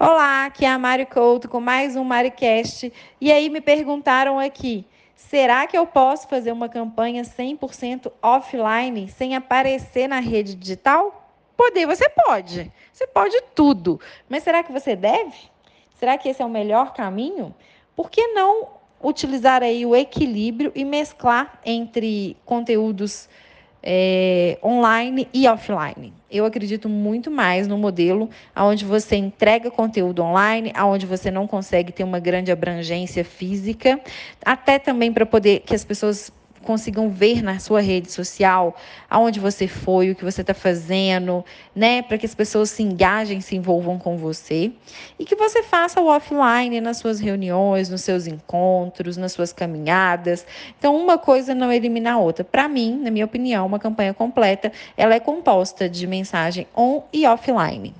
Olá, aqui é a Mari Couto com mais um MariCast. E aí me perguntaram aqui, será que eu posso fazer uma campanha 100% offline sem aparecer na rede digital? Poder, você pode. Você pode tudo. Mas será que você deve? Será que esse é o melhor caminho? Por que não utilizar aí o equilíbrio e mesclar entre conteúdos é, online e offline. Eu acredito muito mais no modelo onde você entrega conteúdo online, onde você não consegue ter uma grande abrangência física, até também para poder que as pessoas consigam ver na sua rede social aonde você foi, o que você está fazendo, né? Para que as pessoas se engajem, se envolvam com você. E que você faça o offline nas suas reuniões, nos seus encontros, nas suas caminhadas. Então, uma coisa não elimina a outra. Para mim, na minha opinião, uma campanha completa, ela é composta de mensagem on e offline.